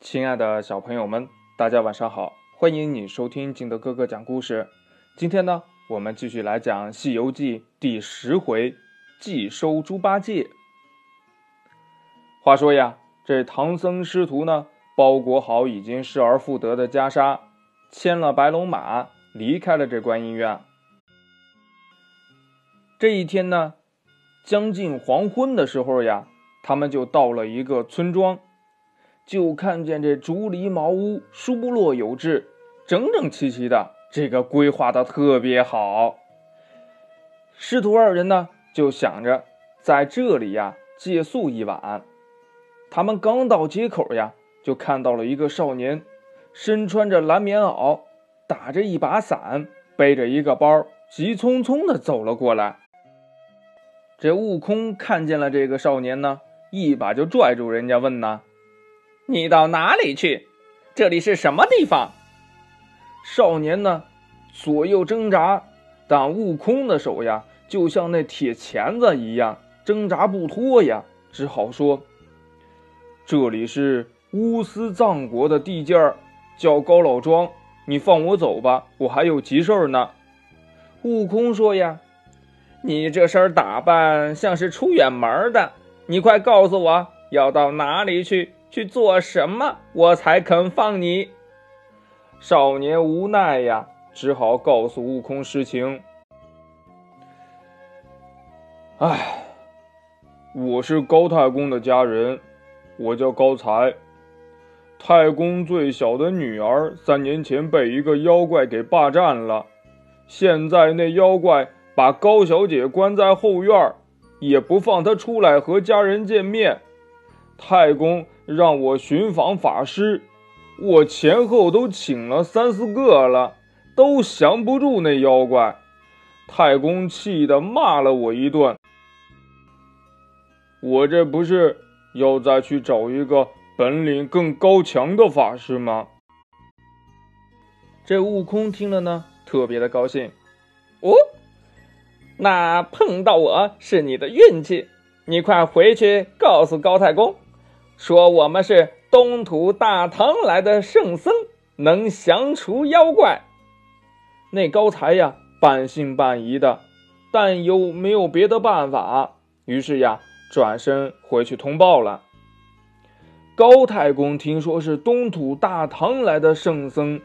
亲爱的小朋友们，大家晚上好！欢迎你收听金德哥哥讲故事。今天呢，我们继续来讲《西游记》第十回“祭收猪八戒”。话说呀，这唐僧师徒呢，包裹好已经失而复得的袈裟，牵了白龙马，离开了这观音院。这一天呢，将近黄昏的时候呀，他们就到了一个村庄。就看见这竹篱茅屋，疏落有致，整整齐齐的，这个规划的特别好。师徒二人呢，就想着在这里呀借宿一晚。他们刚到街口呀，就看到了一个少年，身穿着蓝棉袄，打着一把伞，背着一个包，急匆匆的走了过来。这悟空看见了这个少年呢，一把就拽住人家，问呢。你到哪里去？这里是什么地方？少年呢，左右挣扎，但悟空的手呀，就像那铁钳子一样，挣扎不脱呀，只好说：“这里是乌斯藏国的地界儿，叫高老庄，你放我走吧，我还有急事儿呢。”悟空说：“呀，你这身打扮像是出远门的，你快告诉我要到哪里去。”去做什么，我才肯放你？少年无奈呀，只好告诉悟空实情。哎，我是高太公的家人，我叫高才。太公最小的女儿三年前被一个妖怪给霸占了，现在那妖怪把高小姐关在后院，也不放她出来和家人见面。太公。让我寻访法师，我前后都请了三四个了，都降不住那妖怪。太公气得骂了我一顿。我这不是要再去找一个本领更高强的法师吗？这悟空听了呢，特别的高兴。哦，那碰到我是你的运气，你快回去告诉高太公。说我们是东土大唐来的圣僧，能降除妖怪。那高才呀，半信半疑的，但又没有别的办法，于是呀，转身回去通报了。高太公听说是东土大唐来的圣僧，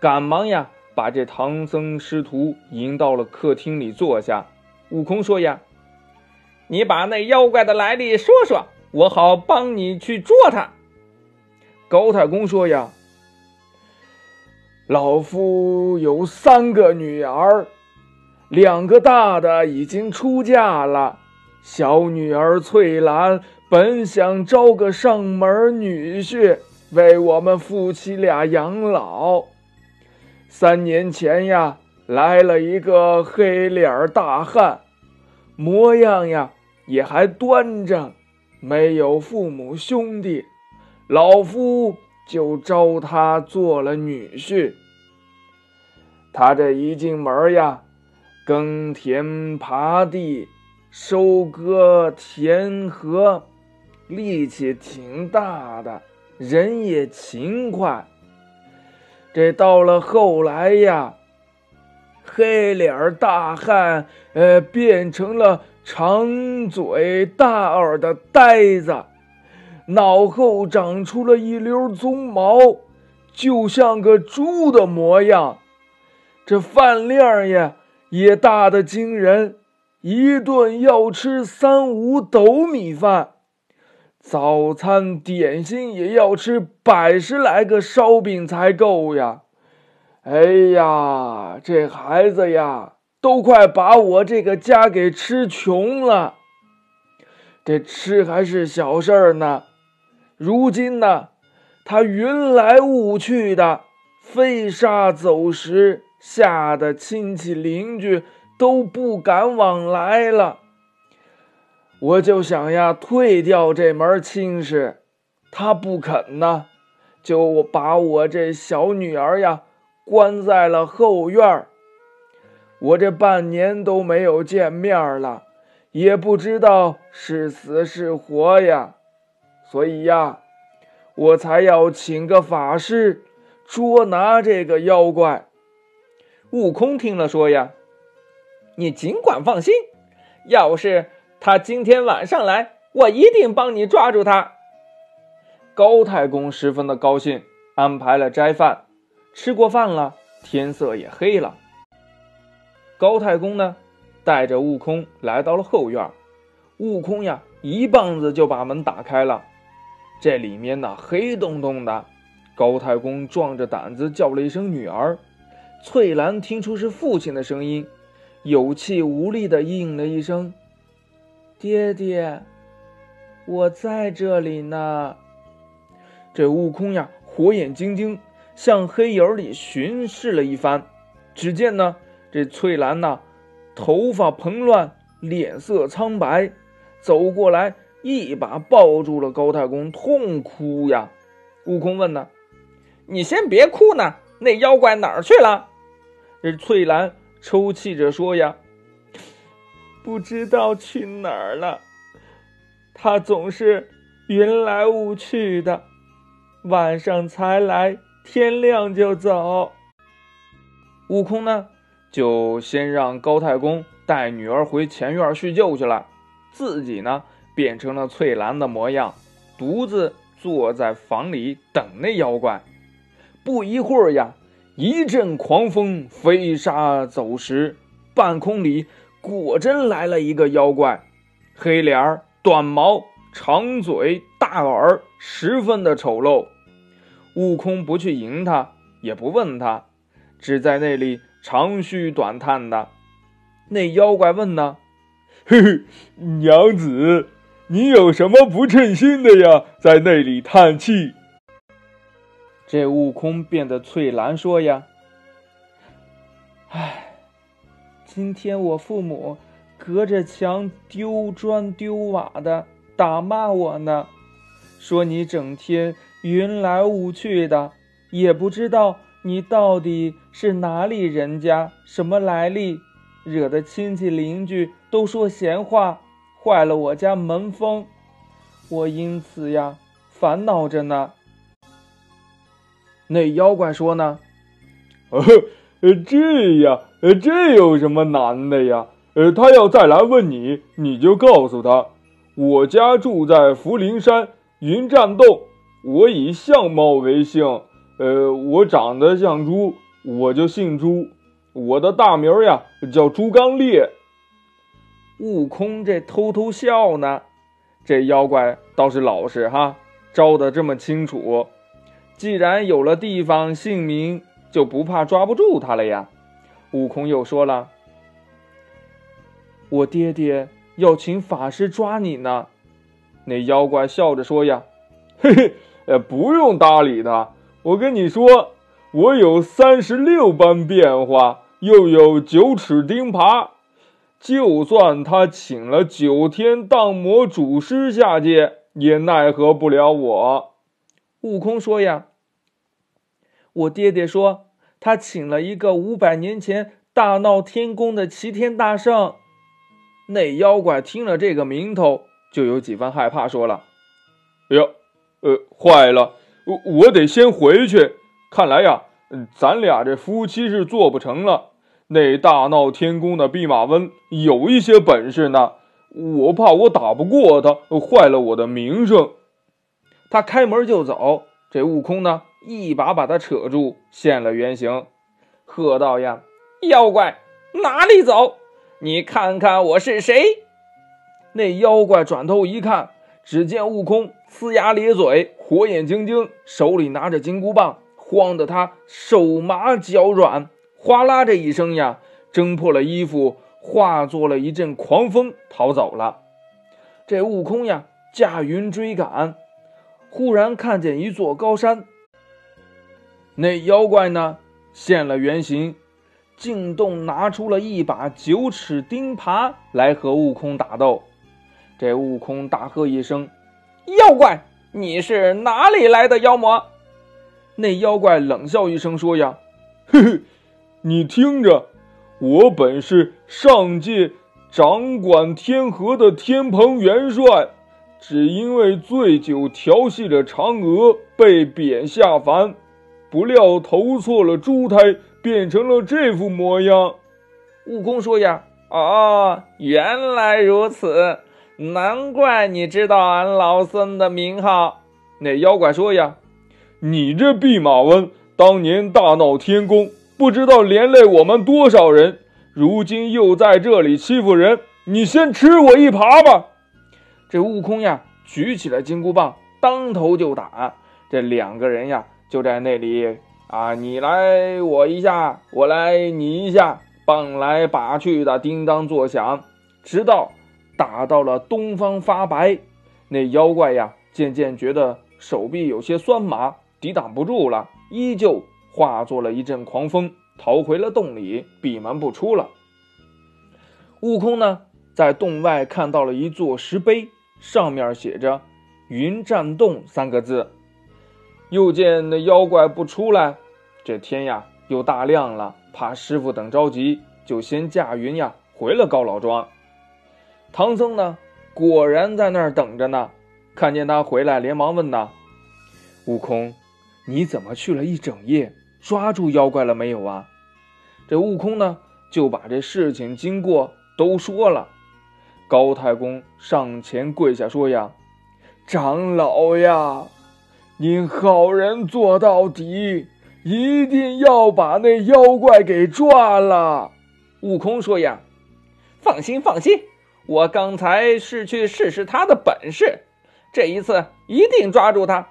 赶忙呀，把这唐僧师徒迎到了客厅里坐下。悟空说呀：“你把那妖怪的来历说说。”我好帮你去捉他。高太公说：“呀，老夫有三个女儿，两个大的已经出嫁了。小女儿翠兰本想招个上门女婿，为我们夫妻俩养老。三年前呀，来了一个黑脸大汉，模样呀也还端正。”没有父母兄弟，老夫就招他做了女婿。他这一进门呀，耕田耙地，收割田禾，力气挺大的，人也勤快。这到了后来呀，黑脸大汉呃变成了。长嘴大耳的呆子，脑后长出了一溜鬃毛，就像个猪的模样。这饭量呀也大的惊人，一顿要吃三五斗米饭，早餐点心也要吃百十来个烧饼才够呀。哎呀，这孩子呀！都快把我这个家给吃穷了，这吃还是小事儿呢。如今呢，他云来雾去的，飞沙走石，吓得亲戚邻居都不敢往来了。我就想呀，退掉这门亲事，他不肯呢，就把我这小女儿呀关在了后院儿。我这半年都没有见面了，也不知道是死是活呀，所以呀，我才要请个法师捉拿这个妖怪。悟空听了说呀：“你尽管放心，要是他今天晚上来，我一定帮你抓住他。”高太公十分的高兴，安排了斋饭。吃过饭了，天色也黑了。高太公呢，带着悟空来到了后院。悟空呀，一棒子就把门打开了。这里面呢，黑洞洞的。高太公壮着胆子叫了一声“女儿”，翠兰听出是父亲的声音，有气无力的应了一声：“爹爹，我在这里呢。”这悟空呀，火眼金睛，向黑影里巡视了一番。只见呢，这翠兰呐，头发蓬乱，脸色苍白。走过来，一把抱住了高太公，痛哭呀。悟空问呢：“你先别哭呢，那妖怪哪儿去了？”这翠兰抽泣着说：“呀，不知道去哪儿了。他总是云来雾去的，晚上才来，天亮就走。”悟空呢，就先让高太公带女儿回前院叙旧去了。自己呢，变成了翠兰的模样，独自坐在房里等那妖怪。不一会儿呀，一阵狂风飞沙走石，半空里果真来了一个妖怪，黑脸儿、短毛、长嘴、大耳，十分的丑陋。悟空不去迎他，也不问他，只在那里长吁短叹的。那妖怪问呢？嘿嘿，娘子，你有什么不称心的呀？在那里叹气。这悟空变得翠兰说呀：“唉，今天我父母隔着墙丢砖丢瓦的打骂我呢，说你整天云来雾去的，也不知道你到底是哪里人家，什么来历。”惹得亲戚邻居都说闲话，坏了我家门风，我因此呀烦恼着呢。那妖怪说呢：“呃，这呀，这有什么难的呀？呃，他要再来问你，你就告诉他，我家住在福陵山云栈洞，我以相貌为姓，呃，我长得像猪，我就姓朱。”我的大名呀叫猪刚鬣。悟空这偷偷笑呢，这妖怪倒是老实哈，招的这么清楚。既然有了地方姓名，就不怕抓不住他了呀。悟空又说了：“我爹爹要请法师抓你呢。”那妖怪笑着说：“呀，嘿嘿，呃，不用搭理他。我跟你说。”我有三十六般变化，又有九齿钉耙，就算他请了九天荡魔祖师下界，也奈何不了我。悟空说：“呀，我爹爹说他请了一个五百年前大闹天宫的齐天大圣。”那妖怪听了这个名头，就有几分害怕，说了：“哎呦，呃，坏了，我我得先回去。”看来呀，咱俩这夫妻是做不成了。那大闹天宫的弼马温有一些本事呢，我怕我打不过他，坏了我的名声。他开门就走，这悟空呢，一把把他扯住，现了原形，喝道：“呀，妖怪，哪里走？你看看我是谁？”那妖怪转头一看，只见悟空呲牙咧嘴，火眼金睛，手里拿着金箍棒。晃得他手麻脚软，哗啦这一声呀，挣破了衣服，化作了一阵狂风逃走了。这悟空呀，驾云追赶，忽然看见一座高山。那妖怪呢，现了原形，进洞拿出了一把九齿钉耙来和悟空打斗。这悟空大喝一声：“妖怪，你是哪里来的妖魔？”那妖怪冷笑一声说：“呀，嘿嘿，你听着，我本是上界掌管天河的天蓬元帅，只因为醉酒调戏了嫦娥，被贬下凡，不料投错了猪胎，变成了这副模样。悟空说呀：“哦，原来如此，难怪你知道俺老孙的名号。”那妖怪说呀：“你这弼马温当年大闹天宫，不知道连累我们多少人，如今又在这里欺负人，你先吃我一耙吧！”这悟空呀，举起了金箍棒，当头就打。这两个人呀，就在那里啊，你来我一下，我来你一下，棒来把去的，叮当作响，直到打到了东方发白。那妖怪呀，渐渐觉得手臂有些酸麻，抵挡不住了，依旧化作了一阵狂风，逃回了洞里，闭门不出了。悟空呢，在洞外看到了一座石碑。上面写着“云栈洞”三个字，又见那妖怪不出来，这天呀又大亮了，怕师傅等着急，就先驾云呀回了高老庄。唐僧呢，果然在那儿等着呢，看见他回来，连忙问呐：“悟空，你怎么去了一整夜？抓住妖怪了没有啊？”这悟空呢，就把这事情经过都说了。高太公上前跪下说：“呀，长老呀，您好人做到底，一定要把那妖怪给抓了。”悟空说：“呀，放心放心，我刚才是去试试他的本事，这一次一定抓住他。”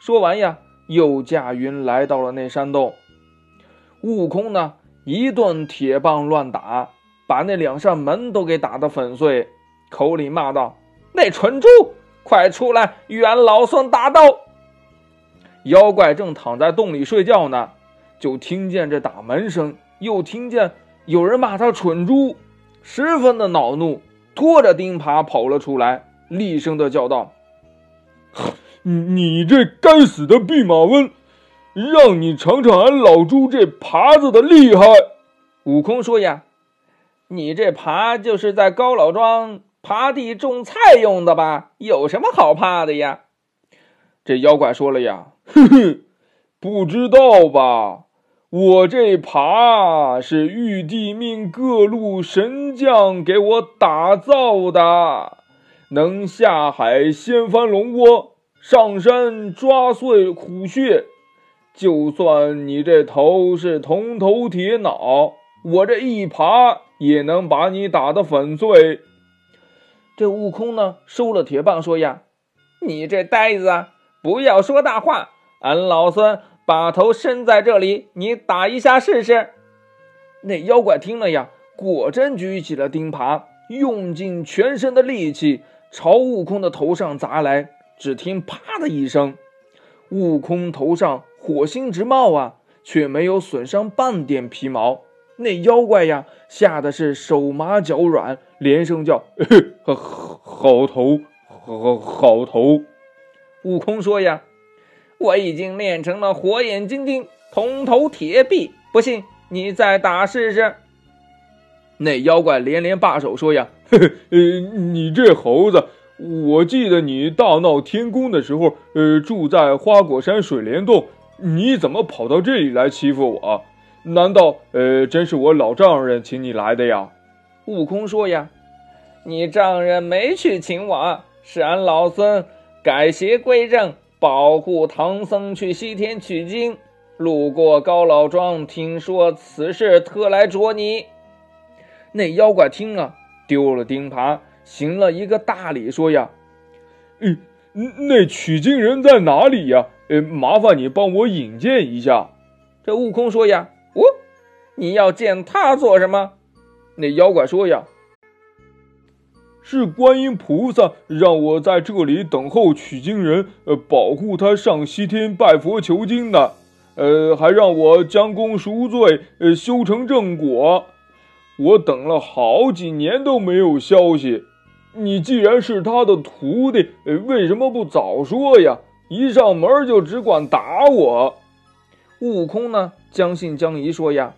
说完呀，又驾云来到了那山洞。悟空呢，一顿铁棒乱打。把那两扇门都给打得粉碎，口里骂道：“那蠢猪，快出来与俺老孙打斗！”妖怪正躺在洞里睡觉呢，就听见这打门声，又听见有人骂他蠢猪，十分的恼怒，拖着钉耙跑了出来，厉声的叫道：“你这该死的弼马温，让你尝尝俺老猪这耙子的厉害！”悟空说：“呀。”你这耙就是在高老庄耙地种菜用的吧？有什么好怕的呀？这妖怪说了呀，哼哼，不知道吧？我这耙是玉帝命各路神将给我打造的，能下海掀翻龙窝，上山抓碎虎穴。就算你这头是铜头铁脑，我这一耙。也能把你打得粉碎。这悟空呢，收了铁棒，说呀：“你这呆子，不要说大话！俺老孙把头伸在这里，你打一下试试。”那妖怪听了呀，果真举起了钉耙，用尽全身的力气朝悟空的头上砸来。只听“啪”的一声，悟空头上火星直冒啊，却没有损伤半点皮毛。那妖怪呀，吓得是手麻脚软，连声叫：“ 好，好头，好，好头。”悟空说：“呀，我已经练成了火眼金睛、铜头铁臂，不信你再打试试。”那妖怪连连罢手说：“呀，呃，你这猴子，我记得你大闹天宫的时候，呃，住在花果山水帘洞，你怎么跑到这里来欺负我？”难道，呃，真是我老丈人请你来的呀？悟空说：“呀，你丈人没去请我，是俺老孙改邪归正，保护唐僧去西天取经。路过高老庄，听说此事，特来捉你。”那妖怪听了，丢了钉耙，行了一个大礼，说：“呀，嗯，那取经人在哪里呀？呃，麻烦你帮我引荐一下。”这悟空说：“呀。”哦，你要见他做什么？那妖怪说呀：“是观音菩萨让我在这里等候取经人，呃，保护他上西天拜佛求经的。呃，还让我将功赎罪，呃，修成正果。我等了好几年都没有消息。你既然是他的徒弟，呃，为什么不早说呀？一上门就只管打我。”悟空呢？将信将疑说：“呀，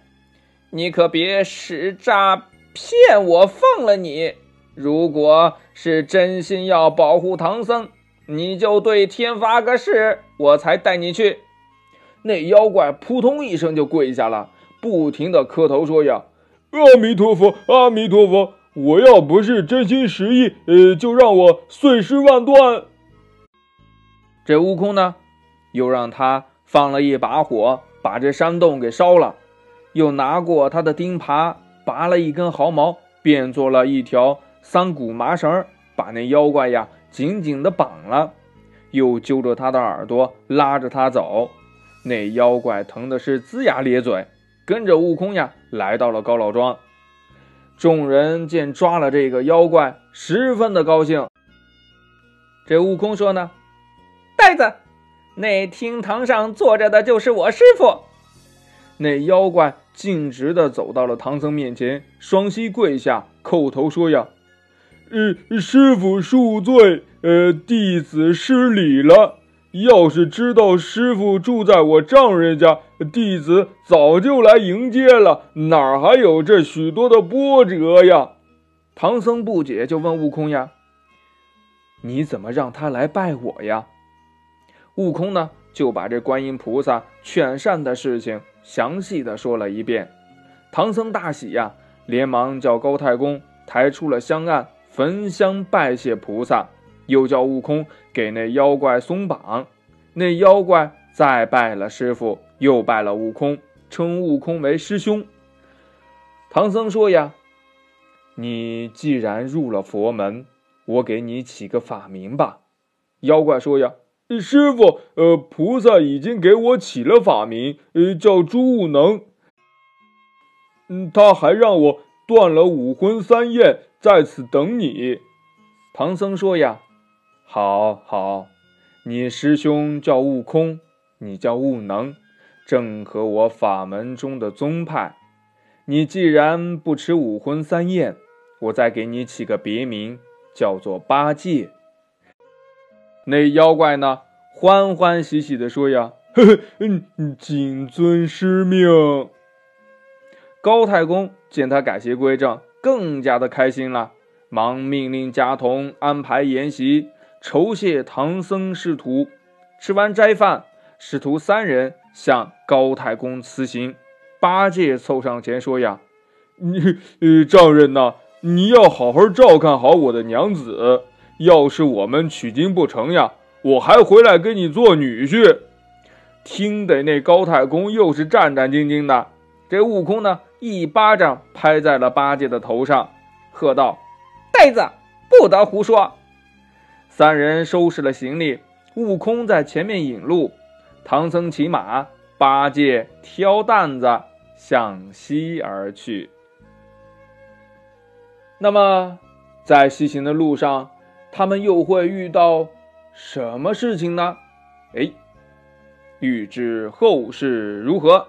你可别使诈骗我，放了你。”如果是真心要保护唐僧，你就对天发个誓，我才带你去。那妖怪扑通一声就跪下了，不停的磕头说呀：“阿弥陀佛，阿弥陀佛！我要不是真心实意，呃，就让我碎尸万段。”这悟空呢，又让他放了一把火，把这山洞给烧了，又拿过他的钉耙，拔了一根毫毛，变做了一条。三股麻绳把那妖怪呀紧紧的绑了，又揪着他的耳朵拉着他走。那妖怪疼的是龇牙咧嘴，跟着悟空呀来到了高老庄。众人见抓了这个妖怪，十分的高兴。这悟空说呢：“呆子，那厅堂上坐着的就是我师傅。”那妖怪径直的走到了唐僧面前，双膝跪下，叩头说呀。呃，师傅恕罪，呃，弟子失礼了。要是知道师傅住在我丈人家，弟子早就来迎接了，哪还有这许多的波折呀？唐僧不解，就问悟空呀：“你怎么让他来拜我呀？”悟空呢，就把这观音菩萨劝善的事情详细的说了一遍。唐僧大喜呀，连忙叫高太公抬出了香案。焚香拜谢菩萨，又叫悟空给那妖怪松绑。那妖怪再拜了师傅，又拜了悟空，称悟空为师兄。唐僧说呀：“你既然入了佛门，我给你起个法名吧。”妖怪说呀：“师傅，呃，菩萨已经给我起了法名，呃，叫朱悟能。嗯，他还让我断了五荤三厌。”在此等你，唐僧说呀：“好好，你师兄叫悟空，你叫悟能，正合我法门中的宗派。你既然不吃五荤三厌，我再给你起个别名，叫做八戒。”那妖怪呢，欢欢喜喜的说呀：“ 呵呵，嗯，谨遵师命。”高太公见他改邪归正。更加的开心了，忙命令家童安排筵席，酬谢唐僧师徒。吃完斋饭，师徒三人向高太公辞行。八戒凑上前说：“呀，你，呃，丈人呐，你要好好照看好我的娘子。要是我们取经不成呀，我还回来给你做女婿。”听得那高太公又是战战兢兢的。这悟空呢？一巴掌拍在了八戒的头上，喝道：“呆子，不得胡说！”三人收拾了行李，悟空在前面引路，唐僧骑马，八戒挑担子向西而去。那么，在西行的路上，他们又会遇到什么事情呢？哎，欲知后事如何？